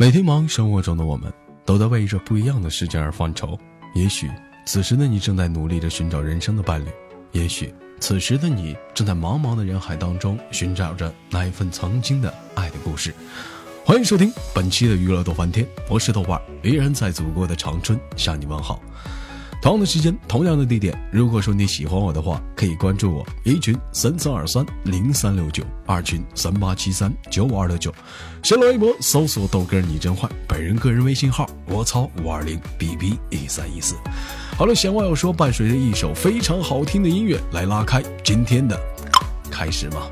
每天忙生活中的我们，都在为着不一样的事情而犯愁。也许此时的你正在努力着寻找人生的伴侣，也许此时的你正在茫茫的人海当中寻找着那一份曾经的爱的故事。欢迎收听本期的娱乐逗翻天，我是豆瓣，依然在祖国的长春向你问好。同样的时间，同样的地点。如果说你喜欢我的话，可以关注我一群三三二三零三六九，二群三八七三九五二六九。新浪微博搜索豆哥你真坏，本人个人微信号我操五二零 bb 一三一四。好了，闲话要说，伴随着一首非常好听的音乐来拉开今天的开始吧。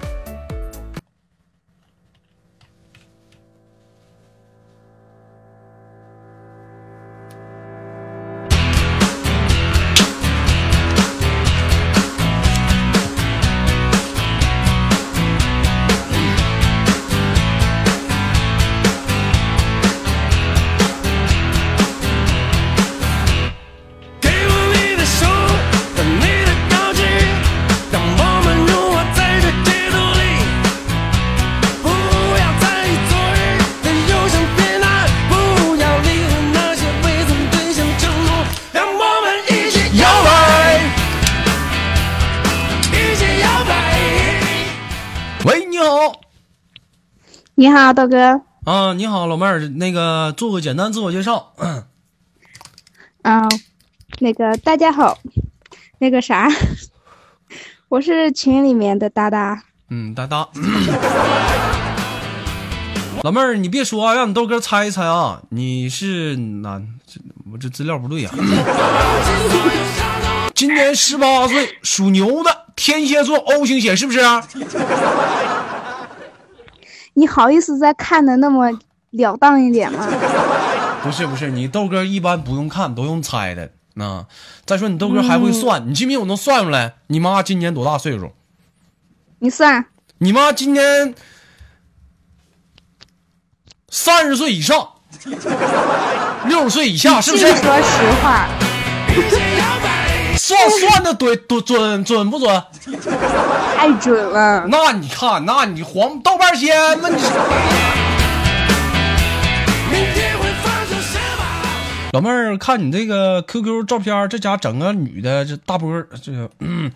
你好，豆哥。啊，你好，老妹儿，那个做个简单自我介绍。嗯，那个大家好，那个啥，我是群里面的哒哒。嗯，哒哒。老妹儿，你别说啊，让你豆哥猜一猜啊，你是哪？这我这资料不对呀、今年十八岁，属牛的，天蝎座，O 型血，是不是？你好意思再看的那么了当一点吗？不是不是，你豆哥一般不用看，都用猜的。那再说你豆哥还会算，你信不信我能算出来？你妈今年多大岁数？你算，你妈今年三十岁以上，六十岁以下，是不是？净说实话，算算的对准准准不准？太准了。那你看，那你黄豆瓣仙那？你明天会？老妹儿，看你这个 QQ 照片，这家整个女的，这大波，这个嗯，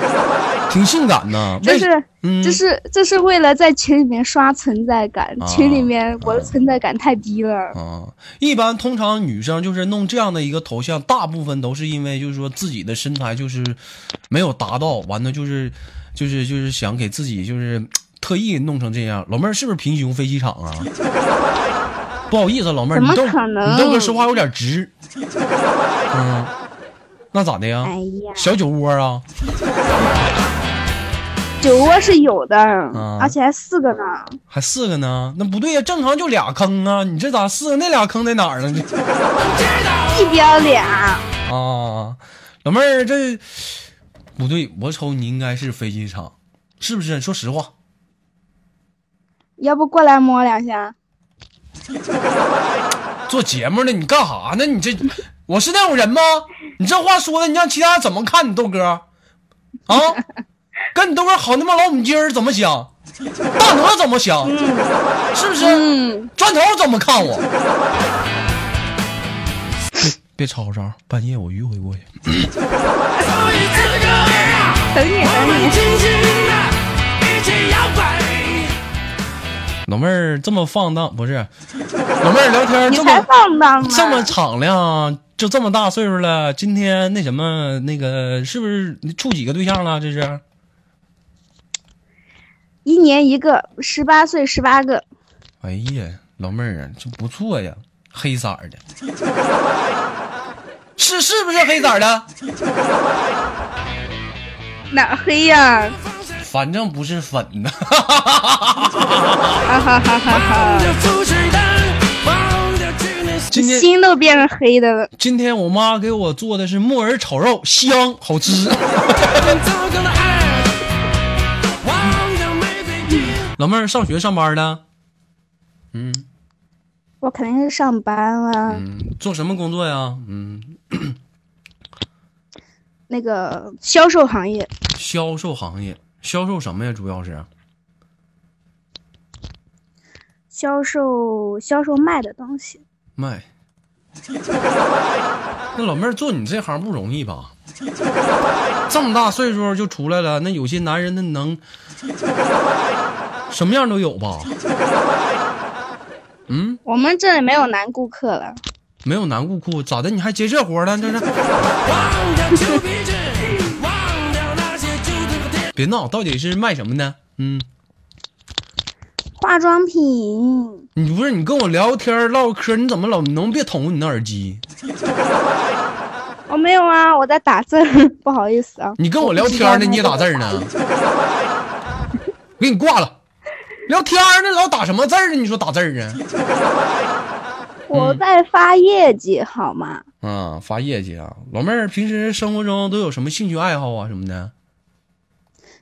挺性感呐。为这是，嗯这是，这是为了在群里面刷存在感。啊群里面我的存在感太低了。啊，一般通常女生就是弄这样的一个头像，大部分都是因为就是说自己的身材就是没有达到，完了就是就是就是想给自己就是特意弄成这样。老妹儿是不是平胸飞机场啊？不好意思，老妹儿，你豆你豆哥说话有点直。嗯，那咋的呀？哎呀，小酒窝啊？酒窝是有的，啊而且还四个呢。还四个呢？那不对呀，正常就俩坑啊！你这咋四个？那俩坑在哪儿呢？一边俩，啊，老妹儿，这不对，我瞅你应该是飞机场，是不是？说实话，要不过来摸两下？做节目呢你干啥呢？你这，我是那种人吗？你这话说的，你让其他人怎么看你豆哥？啊，跟你豆哥好他妈老母鸡儿怎么想？大鹅怎么想？是不是？嗯，砖头怎么看我？别别吵吵，半夜我迂回过去。老妹儿这么放荡，不是？老妹儿聊天这么放荡！这么敞亮，就这么大岁数了，今天那什么那个是不是你处几个对象了？这是一年一个，十八岁十八个，哎呀，老妹儿啊，这不错呀，黑色儿的，是是不是黑色儿的？哪黑呀？反正不是粉的。哈哈哈哈哈！着富士蛋，忘掉去年今天心都变成黑的了。今天我妈给我做的是木耳炒肉，香好吃。老妹儿上学上班呢？嗯我肯定是上班了，嗯，做什么工作呀？嗯，那个销售行业，销售行业，销售什么呀？主要是销售销售卖的东西。卖。那老妹儿做你这行不容易吧？这么大岁数就出来了，那有些男人那能什么样都有吧？嗯，我们这里没有男顾客了，没有男顾客咋的？你还接这活呢？这是？别闹，到底是卖什么呢？嗯，化妆品。你不是你跟我聊天唠嗑，你怎么老能别捅你那耳机？我、没有啊，我在打字，不好意思啊。你跟我聊天呢，你也打字呢？我给你挂了。聊天呢，老打什么字儿呢？你说打字儿啊？我在发业绩，好吗？啊，发业绩啊！老妹儿平时生活中都有什么兴趣爱好啊什么的？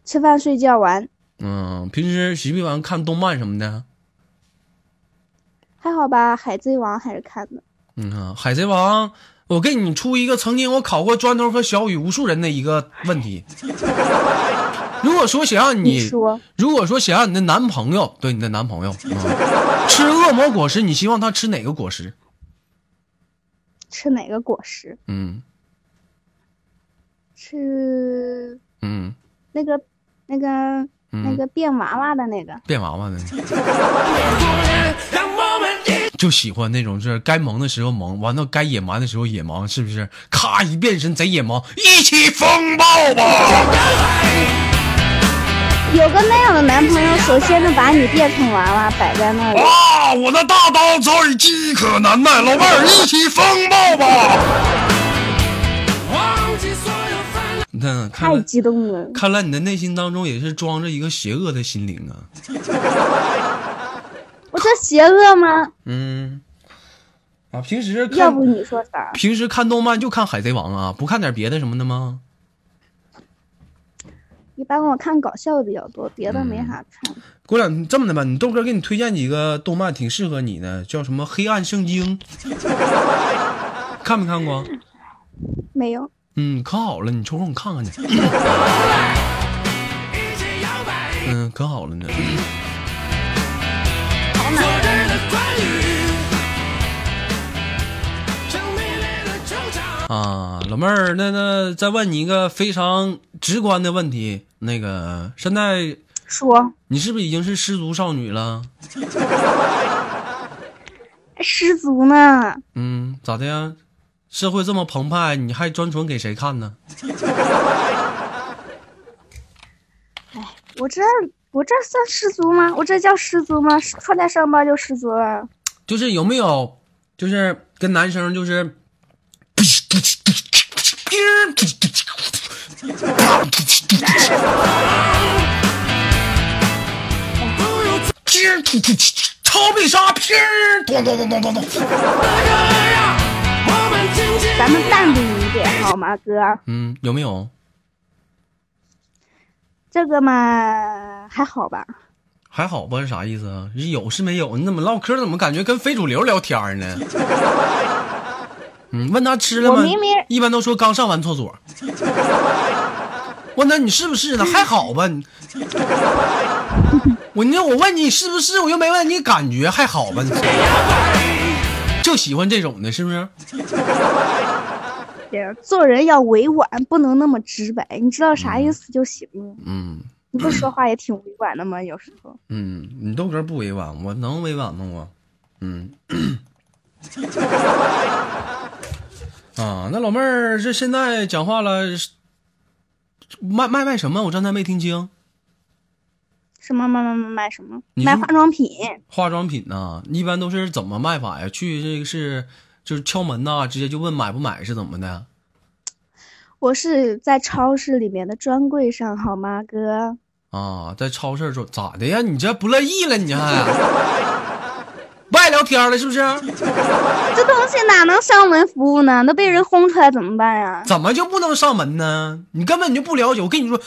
吃饭、睡觉、玩，嗯，平时喜不喜欢看动漫什么的？还好吧？海贼王还是看的。嗯啊，海贼王，我给你出一个曾经我考过砖头和小雨无数人的一个问题。如果说想让你说，如果说想让你的男朋友，对你的男朋友、嗯、吃恶魔果实，你希望他吃哪个果实？吃哪个果实？嗯吃嗯，那个那个、那个变娃娃的那个。变娃娃的，就喜欢那种就是该萌的时候萌，完到该野蛮的时候野蛮，是不是？咔一变身贼野蛮，一起风暴吧！有个那样的男朋友，首先呢，把你变成娃娃摆在那里，啊，我的大刀早已饥渴难耐，老妹儿一起风暴吧！太来激动了。看来你的内心当中也是装着一个邪恶的心灵啊。我这邪恶吗？嗯，啊，平时看要不你说啥？平时看动漫就看海贼王啊，不看点别的什么的吗？一般我看搞笑的比较多，别的没啥看。过两这么的吧，你豆哥给你推荐几个动漫挺适合你的，叫什么《黑暗圣经》，看没看过？没有，嗯，可好了，你抽空你看看去。嗯，可好了呢。啊，老妹儿，那那再问你一个非常直观的问题，那个现在说你是不是已经是失足少女了？失足呢？嗯，咋的呀？社会这么澎湃，你还专纯给谁看呢？哎我这我这算失足吗？我这叫失足吗？穿在上班就失足了。就是有没有，就是跟男生就是，超必杀，砰，咚咚咚咚咚咚。咱们淡定一点好吗，哥？嗯，有没有？这个嘛还好吧？还好吧？是啥意思啊？是有是没有？你怎么唠嗑？怎么感觉跟非主流聊天呢？嗯，问他吃了吗？我明明一般都说刚上完厕所。问他你是不是呢？还好吧？我你我问你是不是？我又没问你感觉，还好吧？就喜欢这种的，是不是？对做人要委婉，不能那么直白。你知道啥意思就行了。嗯你不说话也挺委婉的吗？有时候。嗯，你豆哥不委婉，我能委婉吗？我，嗯。啊，那老妹儿这现在讲话了，卖卖卖什么？我刚才没听清。什么卖卖卖卖什么？卖化妆品。化妆品啊、一般都是怎么卖法呀？去这个是就是敲门呐、直接就问买不买是怎么的？我是在超市里面的专柜上，好吗，哥？啊，在超市中咋的呀？你这不乐意了？你还不爱聊天了是不是？这东西哪能上门服务呢？那被人轰出来怎么办呀？怎么就不能上门呢？你根本就不了解。我跟你说，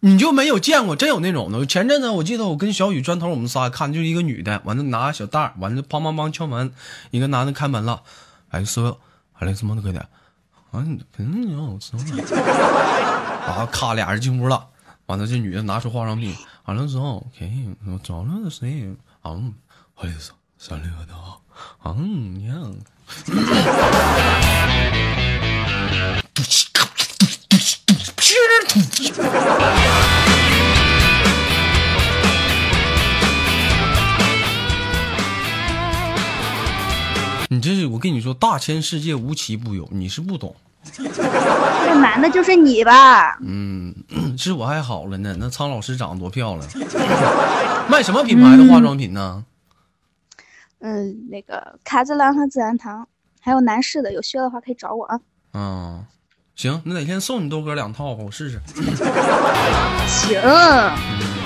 你就没有见过，真有那种的。前阵子我记得我跟小雨砖头我们仨看，就是一个女的，完了拿小袋儿，完了梆梆梆敲门，一个男的开门了，哎，说，哎，什么都给的，啊，你嗯，我知道了，然 后咔俩人进屋了，完了这女的拿出化妆品，完了之后，OK，我找了谁？嗯，好意思，三六的。啊，嗯，你你这是我跟你说，大千世界无奇不有，你是不懂。那男的就是你吧？嗯，是我还好了呢。那苍老师长得多漂亮，卖什么品牌的化妆品呢？嗯，那个卡姿兰和自然堂，还有男士的，有需要的话可以找我啊。嗯，行，那哪天送你豆哥两套吧，我试试。行，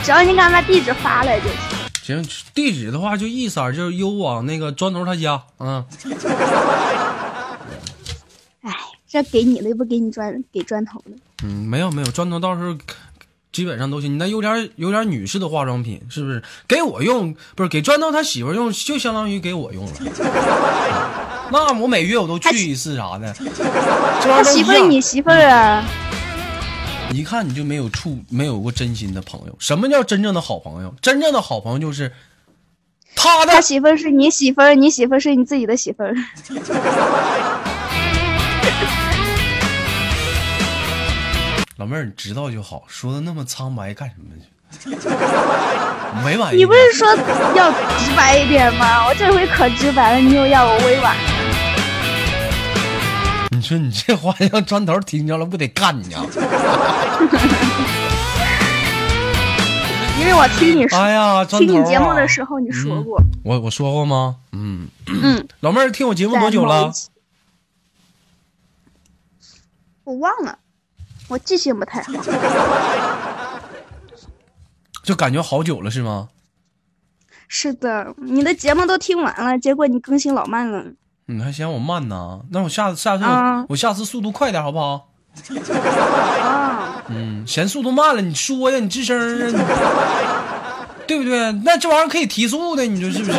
只要你敢把地址发来就行。行，地址的话就一色儿就是邮往那个砖头他家。嗯，哎，这给你的又不给你砖给砖头的。嗯，没有没有，砖头到时候基本上都行。你那有点有点女士的化妆品，是不是？给我用不是给砖头他媳妇用，就相当于给我用了。那我每月我都去一次啥的，他媳妇你媳妇儿啊？一看你就没有处没有过真心的朋友。什么叫真正的好朋友？真正的好朋友就是他的他媳妇儿是你媳妇儿，你媳妇儿是你自己的媳妇儿。老妹儿，你知道就好，说的那么苍白干什么去？你不是说要直白一点吗？我这回可直白了，你又要我委婉。你说你这话让砖头听着了，不得干你啊？因为我听你说，哎呀，砖头、啊！听你节目的时候你说过，我我说过吗？嗯，嗯，老妹儿听我节目多久了？我忘了，我记性不太好。就感觉好久了是吗？是的，你的节目都听完了，结果你更新老慢了。你还嫌我慢呢？那我下次下次我、啊我下次速度快点好不好？啊，嗯，嫌速度慢了，你说呀，你吱声啊，对不对？那这玩意儿可以提速的，你说是不是？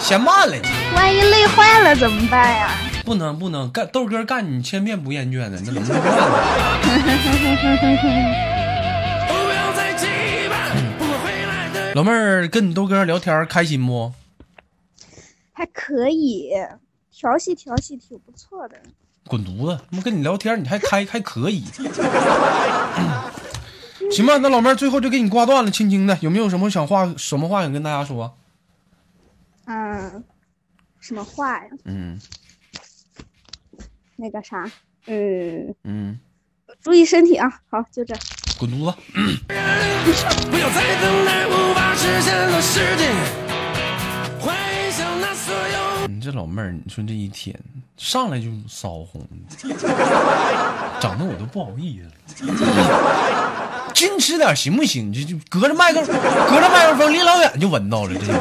嫌慢了，万一累坏了怎么办呀？不能不能干豆哥干你千遍不厌倦的，那怎么办？不要再期盼不回来的。老妹儿跟你豆哥聊天开心不？还可以，调戏调戏挺不错的。滚犊子！他妈跟你聊天，你还开还可以。行吧，那老妹儿最后就给你挂断了，轻轻的，有没有什么想话什么话想跟大家说？嗯，什么话呀？嗯那个啥，嗯，嗯，注意身体啊。好，就这。滚犊子！不要再等待无法实现的事情。这老妹儿，你说这一天上来就骚红，整的我都不好意思了。矜持点行不行？就就隔着麦克，隔着麦克风离老远就闻到了，这有意思。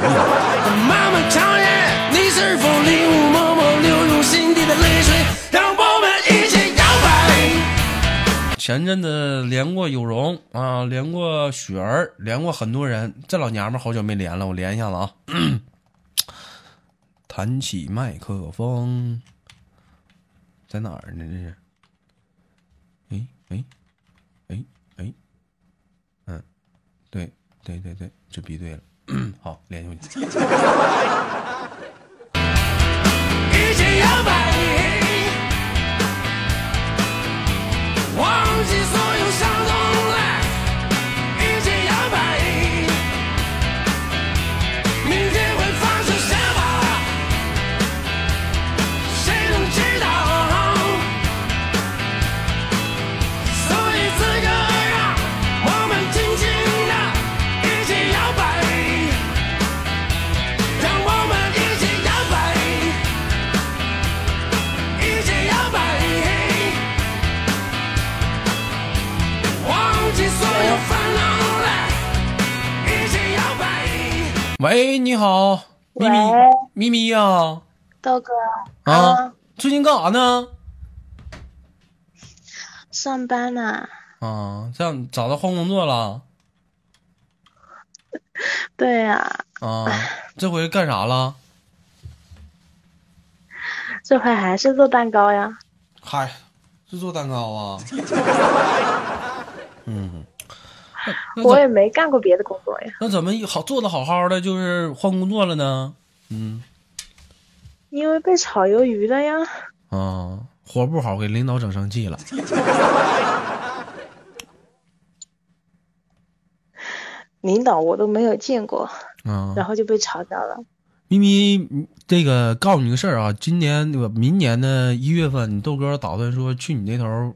漫漫长夜，你是否领悟默默流入心底的泪水？让我们一起摇摆。前阵子连过有容啊，连过雪儿，连过很多人。这老娘们好久没连了，我连一下子啊。弹起麦克风，在哪儿呢？这是？哎哎哎哎，嗯，对对对对，这比对了。好，连回去。一起摇摆，忘记所喂，你好，咪咪咪咪呀、豆哥啊，最近干啥呢？上班呢？啊，这样找到换工作了 对呀、啊？这回干啥了？这回还是做蛋糕呀。嗨，是做蛋糕啊？嗯，我也没干过别的工作呀。那怎么好做的好好的，就是换工作了呢？嗯因为被炒鱿鱼了呀。啊，活不好，给领导整生气了。领导我都没有见过，啊，然后就被炒掉了。咪咪，嗯这个告诉你个事儿啊，今年那个明年的一月份，你豆哥打算说去你那头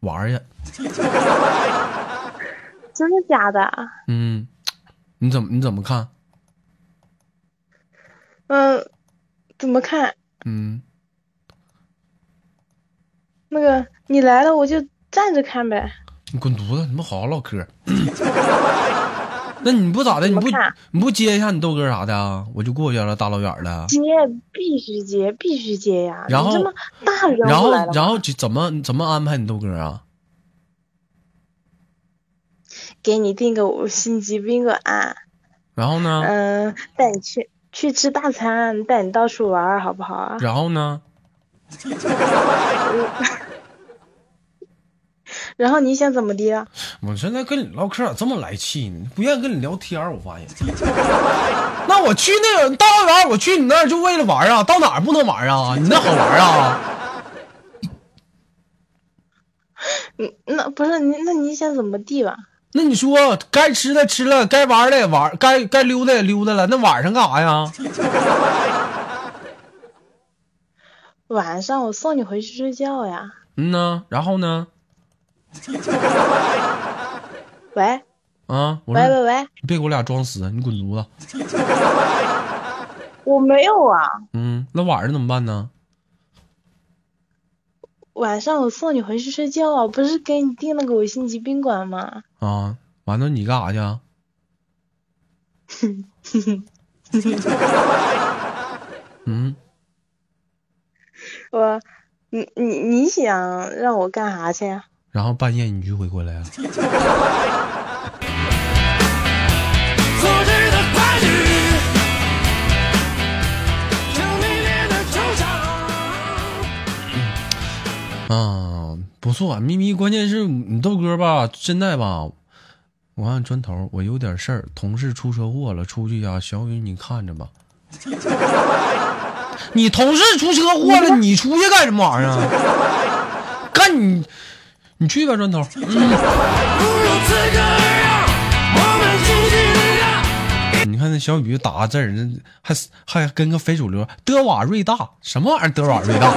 玩去。真的假的？嗯，你怎么你怎么看？嗯，怎么看？嗯，那个你来了我就站着看呗。你滚犊子！你们好好唠嗑。那你不咋的？你不你不接一下你豆哥啥的啊？我就过去了，大老远的。接必须接，必须接呀！然后大人然后然后怎么怎么安排你豆哥啊？给你订个五星级宾馆，然后呢？嗯，带你去去吃大餐，带你到处玩，好不好啊？然后呢？然后你想怎么的啊？我现在跟你唠嗑咋这么来气呢？不愿意跟你聊天，我发现。那我去那个大老远，我去你那儿就为了玩啊？到哪儿不能玩啊？你那好玩啊？嗯，那不是你，那你想怎么地吧？那你说该吃的吃了，该玩的也玩，该该溜达也溜达了，那晚上干啥呀？晚上我送你回去睡觉呀。嗯呢，然后呢？喂啊，我喂喂喂，你别给我俩装死，你滚犊子！我没有啊。嗯，那晚上怎么办呢？晚上我送你回去睡觉啊，不是给你订了个五星级宾馆吗？啊，完了你干啥去啊？嗯，我，你你你想让我干啥去呀？然后半夜你就会过来了。啊，不错，咪咪，关键是你豆哥吧，现在吧，我按砖头，我有点事儿，同事出车祸了，出去呀、小雨你看着吧。你同事出车祸了，你出去干什么玩意儿啊？干你，你去吧，砖头。不如此刻而让我们尽情地你看那小雨打个字儿，那还还跟个非主流，德瓦瑞大什么玩意儿？德瓦瑞大。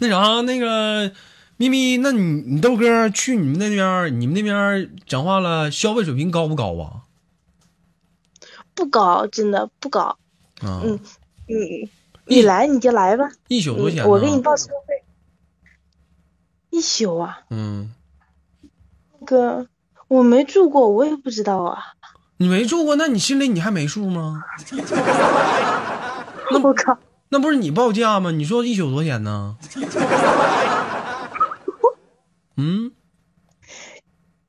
那啥，那个咪咪，那你你豆哥去你们那边，你们那边讲话了，消费水平高不高啊？不高，真的不高。啊，嗯你你来你就来吧，一宿多少钱我给你报车费。一宿啊，嗯，哥，我没住过，我也不知道啊。你没住过，那你心里你还没数吗？那我靠，那不是你报价吗？你说一宿多少钱呢？嗯，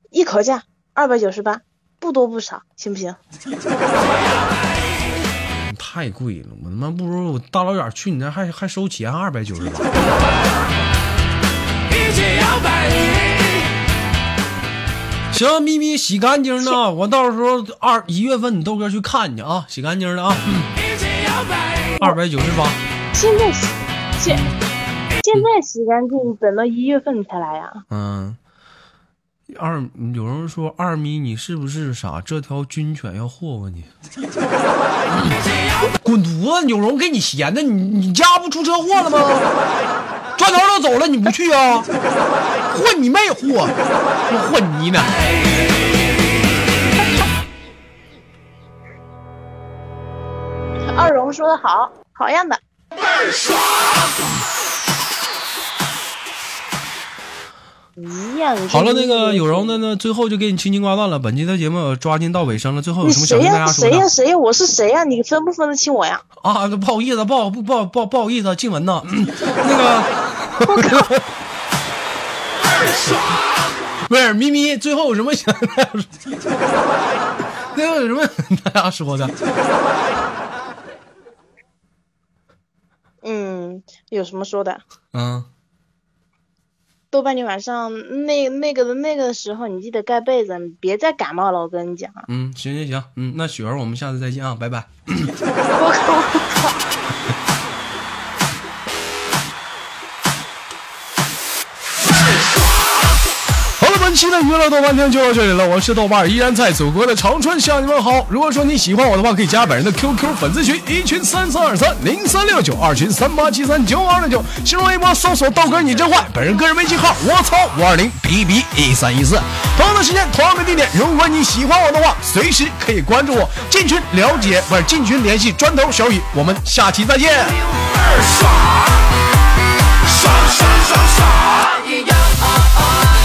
一口价二百九十八，不多不少，行不行？太贵了，我他妈不如我大老远去你那还还收钱二百九十八。一起摇摆，行，咪咪洗干净的，我到时候二一月份你豆哥去看你啊，洗干净了啊，一起摇摆。二百九十八。现在洗现现在洗干净，等到一月份才来呀、嗯，二有人说二咪你是不是傻？这条军犬要霍霍你，滚犊子！有容给你闲的，你你家不出车祸了吗？砖头都走了，你不去啊？混你妹货！我混你呢！二荣说的好，好样的。一样。好了，那个有容的呢，最后就给你轻轻挂断了。本期的节目抓紧到尾声了，最后有什么想跟大谁呀？家说的谁呀？谁呀？我是谁呀？你分不分得清我呀？啊？不好意思，不好不不不不好意思，静文呐，嗯 那个。不是咪咪，最后有什么想跟大家说？最后有什么跟大家说的？嗯，有什么说的？嗯，豆瓣，你晚上那那个的那个时候，你记得盖被子，你别再感冒了，我跟你讲。嗯，行行行，嗯，那雪儿，我们下次再见啊，拜拜。我靠！本期的娱乐豆瓣天就到这里了，我是豆瓣，依然在祖国的长春向你们好。如果说你喜欢我的话，可以加本人的 QQ 粉丝群，一群三三二三零三六九，二群三八七三九二六九，新浪微博搜索豆哥你真坏，本人个人微信号我操五二零 B B 一三一四。同样的时间，同样的地点，如果你喜欢我的话，随时可以关注我，进群了解，不是进群联系砖头小雨，我们下期再见。爽爽爽爽！咿呀啊啊，咿哟哦哦。